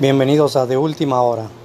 Bienvenidos a De Última Hora.